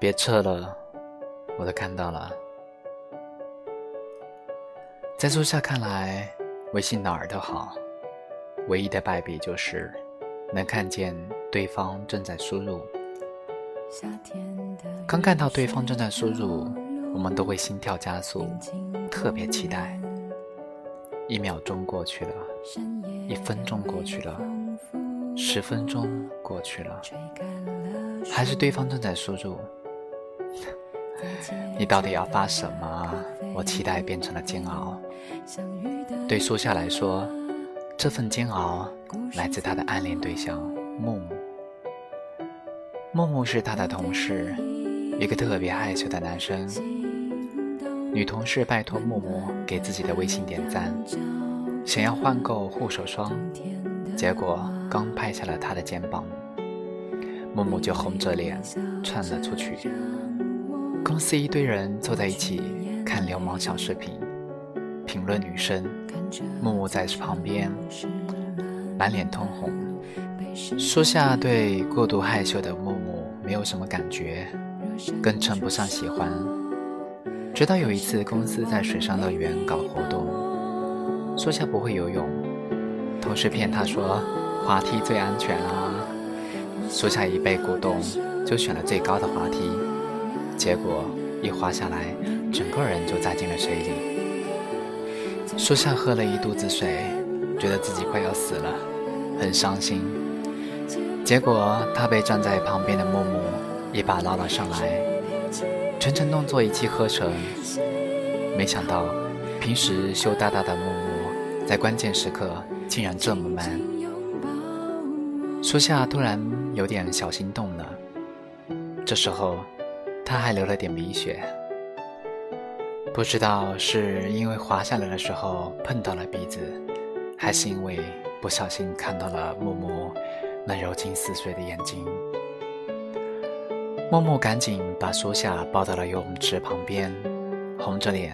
别撤了，我都看到了。在苏夏看来，微信哪儿都好，唯一的败笔就是能看见对方正在输入。刚看到对方正在输入，我们都会心跳加速，特别期待。一秒钟过去了，一分钟过去了，十分钟过去了，还是对方正在输入。你到底要发什么？我期待变成了煎熬。对苏夏来说，这份煎熬来自他的暗恋对象木木。木木是他的同事，一个特别害羞的男生。女同事拜托木木给自己的微信点赞，想要换购护手霜，结果刚拍下了他的肩膀，木木就红着脸窜了出去。公司一堆人坐在一起看流氓小视频，评论女生，木木在旁边满脸通红。苏夏对过度害羞的木木没有什么感觉，更称不上喜欢。直到有一次公司在水上乐园搞活动，苏夏不会游泳，同事骗他说滑梯最安全啦。苏夏一被鼓动，就选了最高的滑梯，结果一滑下来，整个人就栽进了水里。苏夏喝了一肚子水，觉得自己快要死了，很伤心。结果他被站在旁边的木木一把拉了上来，全程动作一气呵成。没想到平时羞答答的木木，在关键时刻竟然这么 man。苏夏突然有点小心动了。这时候他还流了点鼻血，不知道是因为滑下来的时候碰到了鼻子，还是因为不小心看到了木木。那柔情似水的眼睛，木木赶紧把苏夏抱到了游泳池旁边，红着脸，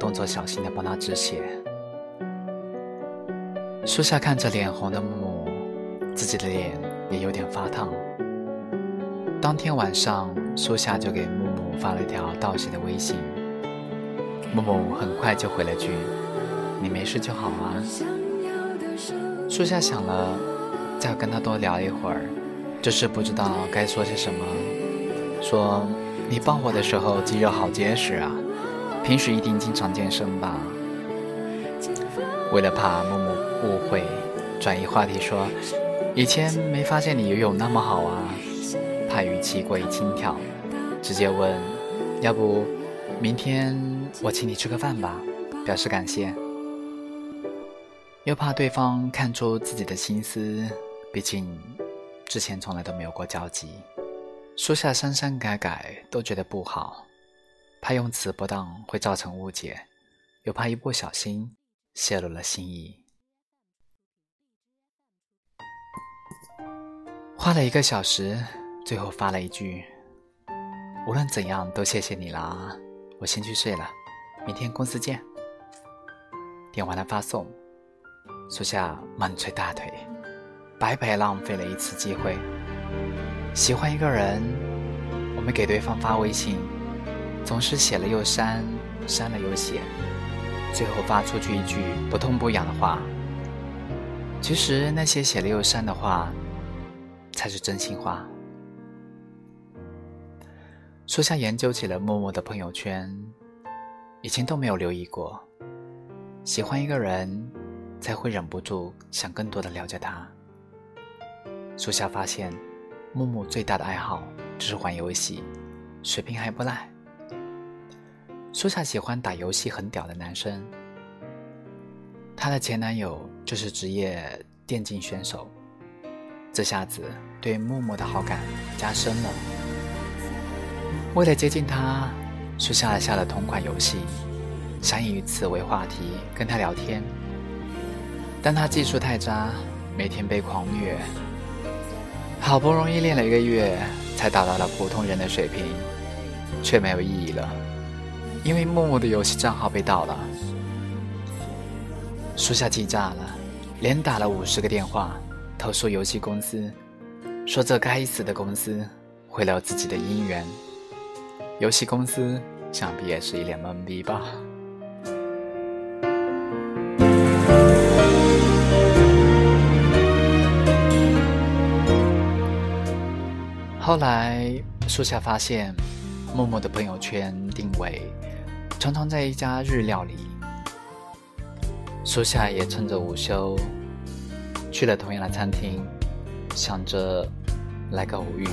动作小心的帮他止血。苏夏看着脸红的木木，自己的脸也有点发烫。当天晚上，苏夏就给木木发了一条道谢的微信，木木很快就回了句：“你没事就好啊。”苏夏想了。再跟他多聊一会儿，就是不知道该说些什么。说你抱我的时候肌肉好结实啊，平时一定经常健身吧？为了怕木木误会，转移话题说，以前没发现你游泳那么好啊。怕语气过于轻佻，直接问，要不明天我请你吃个饭吧，表示感谢。又怕对方看出自己的心思。毕竟，之前从来都没有过交集，说下删删改改都觉得不好，怕用词不当会造成误解，又怕一不小心泄露了心意。花了一个小时，最后发了一句：“无论怎样都谢谢你啦，我先去睡了，明天公司见。”点完了发送，苏夏猛捶大腿。白白浪费了一次机会。喜欢一个人，我们给对方发微信，总是写了又删，删了又写，最后发出去一句不痛不痒的话。其实那些写了又删的话，才是真心话。苏夏研究起了默默的朋友圈，以前都没有留意过。喜欢一个人，才会忍不住想更多的了解他。苏夏发现，木木最大的爱好就是玩游戏，水平还不赖。苏夏喜欢打游戏很屌的男生，她的前男友就是职业电竞选手，这下子对木木的好感加深了。为了接近他，苏夏下了同款游戏，想以此为话题跟他聊天，但他技术太渣，每天被狂虐。好不容易练了一个月，才达到了普通人的水平，却没有意义了，因为木木的游戏账号被盗了。苏夏气炸了，连打了五十个电话投诉游戏公司，说这该死的公司毁了自己的姻缘。游戏公司想必也是一脸懵逼吧。后来，树下发现默默的朋友圈定位常常在一家日料里。树下也趁着午休去了同样的餐厅，想着来个偶遇。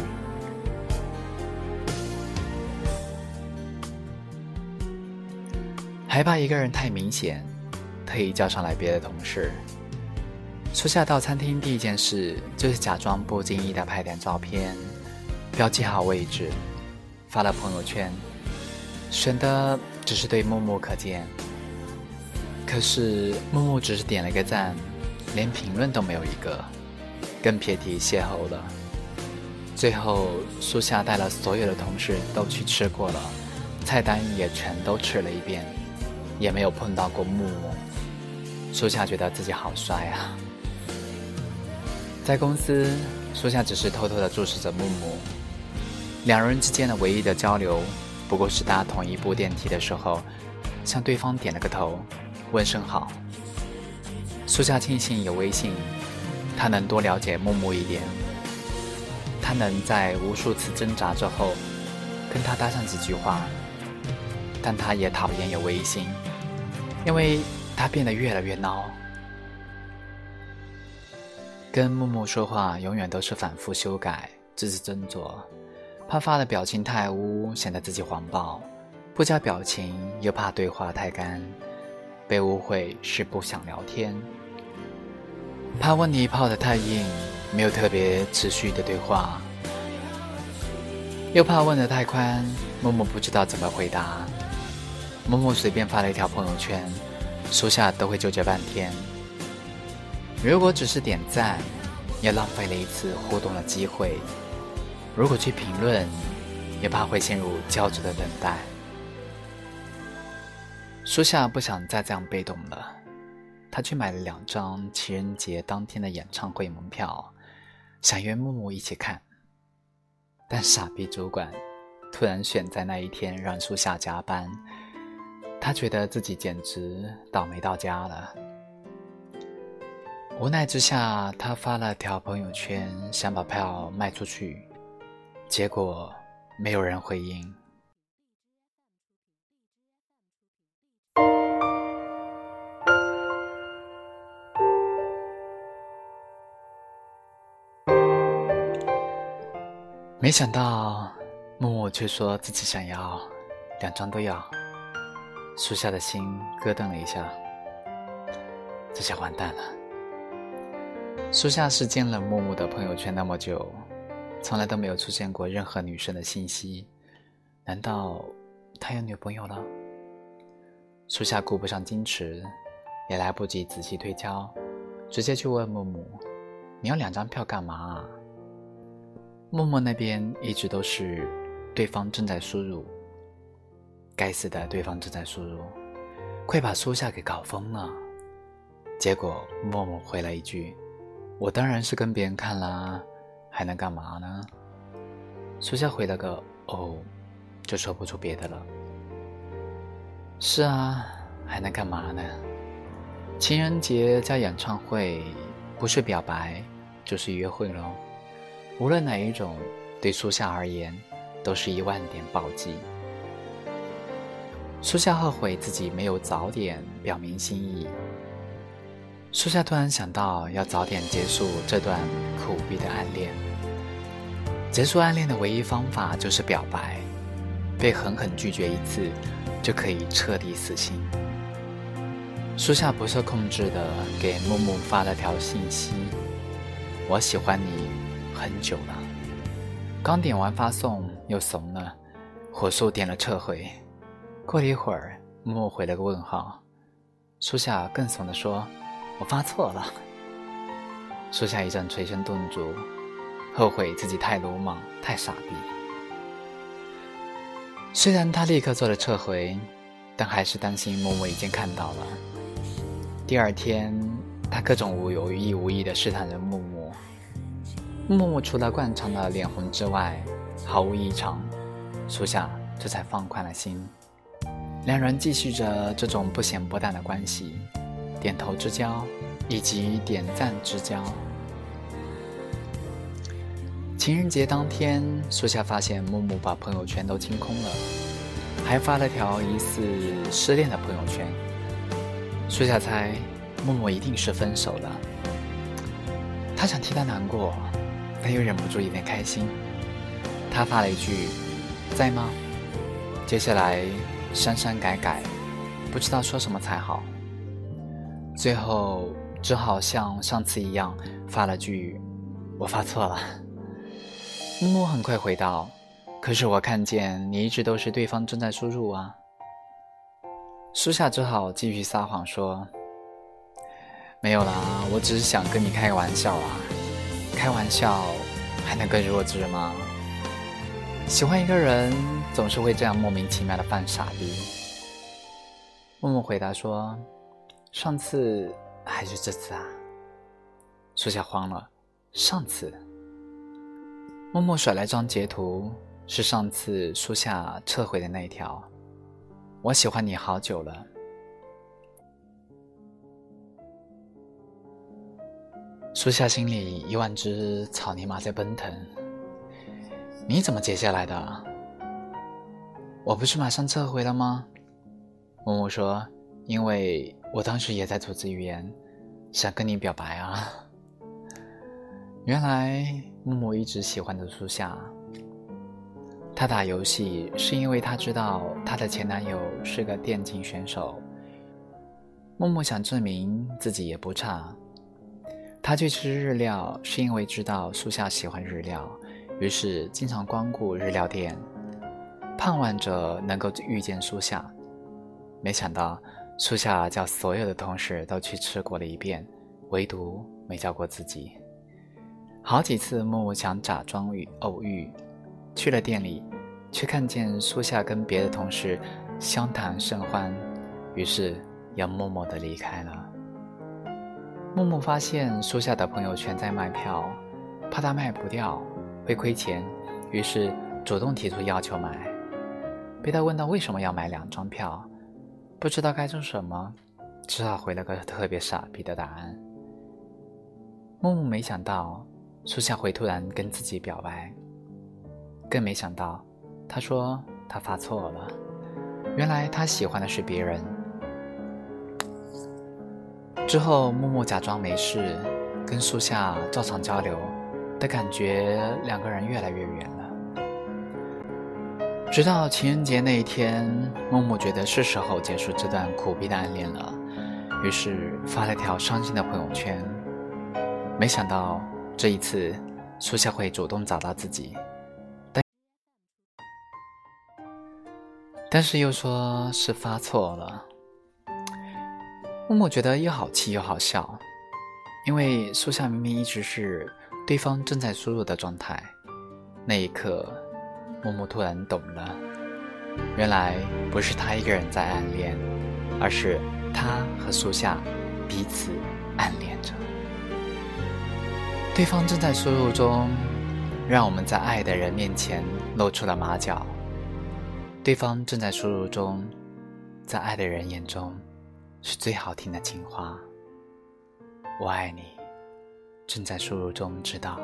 害怕一个人太明显，特意叫上来别的同事。初夏到餐厅第一件事就是假装不经意的拍点照片。标记好位置，发了朋友圈，选的只是对木木可见。可是木木只是点了个赞，连评论都没有一个，更别提邂逅了。最后，苏夏带了所有的同事都去吃过了，菜单也全都吃了一遍，也没有碰到过木木。苏夏觉得自己好帅啊！在公司，苏夏只是偷偷的注视着木木。两人之间的唯一的交流，不过是搭同一部电梯的时候，向对方点了个头，问声好。苏夏庆幸有微信，他能多了解木木一点，他能在无数次挣扎之后，跟他搭上几句话。但他也讨厌有微信，因为他变得越来越孬。跟木木说话，永远都是反复修改，字字斟酌。怕发的表情太污，显得自己黄暴；不加表情，又怕对话太干，被误会是不想聊天；怕问题泡得太硬，没有特别持续的对话；又怕问得太宽，默默不知道怎么回答。默默随便发了一条朋友圈，苏夏都会纠结半天。如果只是点赞，也浪费了一次互动的机会。如果去评论，也怕会陷入焦灼的等待。苏夏不想再这样被动了，他去买了两张情人节当天的演唱会门票，想约木木一起看。但傻逼主管突然选在那一天让苏夏加班，他觉得自己简直倒霉到家了。无奈之下，他发了条朋友圈，想把票卖出去。结果没有人回应。没想到木木却说自己想要两张都要，树下的心咯噔了一下，这下完蛋了。树下是见了木木的朋友圈那么久。从来都没有出现过任何女生的信息，难道他有女朋友了？苏夏顾不上矜持，也来不及仔细推敲，直接去问木木：“你要两张票干嘛？”啊木木那边一直都是对方正在输入，该死的，对方正在输入，快把苏夏给搞疯了。结果默默回了一句：“我当然是跟别人看啦。”还能干嘛呢？苏夏回了个“哦”，就说不出别的了。是啊，还能干嘛呢？情人节加演唱会，不是表白就是约会喽。无论哪一种，对苏夏而言，都是一万点暴击。苏夏后悔自己没有早点表明心意。苏夏突然想到，要早点结束这段苦逼的暗恋。结束暗恋的唯一方法就是表白，被狠狠拒绝一次，就可以彻底死心。苏夏不受控制的给木木发了条信息：“我喜欢你很久了。”刚点完发送又怂了，火速点了撤回。过了一会儿，木木回了个问号。苏夏更怂的说。我发错了。树下一阵捶胸顿足，后悔自己太鲁莽、太傻逼。虽然他立刻做了撤回，但还是担心木木已经看到了。第二天，他各种无有意无意的试探着木木。木木除了惯常的脸红之外，毫无异常。树下这才放宽了心。两人继续着这种不咸不淡的关系，点头之交，以及点赞之交。情人节当天，苏夏发现木木把朋友圈都清空了，还发了条疑似失恋的朋友圈。苏夏猜木木一定是分手了，他想替他难过，但又忍不住有点开心。他发了一句：“在吗？”接下来。删删改改，不知道说什么才好。最后只好像上次一样发了句：“我发错了。”木木很快回道：“可是我看见你一直都是对方正在输入啊。”苏夏只好继续撒谎说：“没有啦，我只是想跟你开个玩笑啊。开玩笑还能更弱智吗？”喜欢一个人，总是会这样莫名其妙的犯傻逼。默默回答说：“上次还是这次啊？”苏夏慌了：“上次？”默默甩来张截图，是上次苏夏撤回的那一条：“我喜欢你好久了。”苏夏心里一万只草泥马在奔腾。你怎么接下来的？我不是马上撤回了吗？默默说：“因为我当时也在组织语言，想跟你表白啊。”原来默默一直喜欢的苏夏，他打游戏是因为他知道他的前男友是个电竞选手。默默想证明自己也不差。他去吃日料是因为知道苏夏喜欢日料。于是经常光顾日料店，盼望着能够遇见苏夏。没想到苏夏叫所有的同事都去吃过了一遍，唯独没叫过自己。好几次默默想假装与偶遇，去了店里，却看见苏夏跟别的同事相谈甚欢，于是要默默的离开了。默默发现苏夏的朋友圈在卖票，怕他卖不掉。会亏钱，于是主动提出要求买。被他问到为什么要买两张票，不知道该说什么，只好回了个特别傻逼的答案。木木没想到苏夏会突然跟自己表白，更没想到他说他发错了，原来他喜欢的是别人。之后木木假装没事，跟苏夏照常交流。的感觉，两个人越来越远了。直到情人节那一天，默默觉得是时候结束这段苦逼的暗恋了，于是发了条伤心的朋友圈。没想到这一次，苏夏会主动找到自己，但但是又说是发错了。默默觉得又好气又好笑，因为苏夏明明一直是。对方正在输入的状态，那一刻，默默突然懂了，原来不是他一个人在暗恋，而是他和苏夏彼此暗恋着。对方正在输入中，让我们在爱的人面前露出了马脚。对方正在输入中，在爱的人眼中，是最好听的情话。我爱你。正在输入中，知道。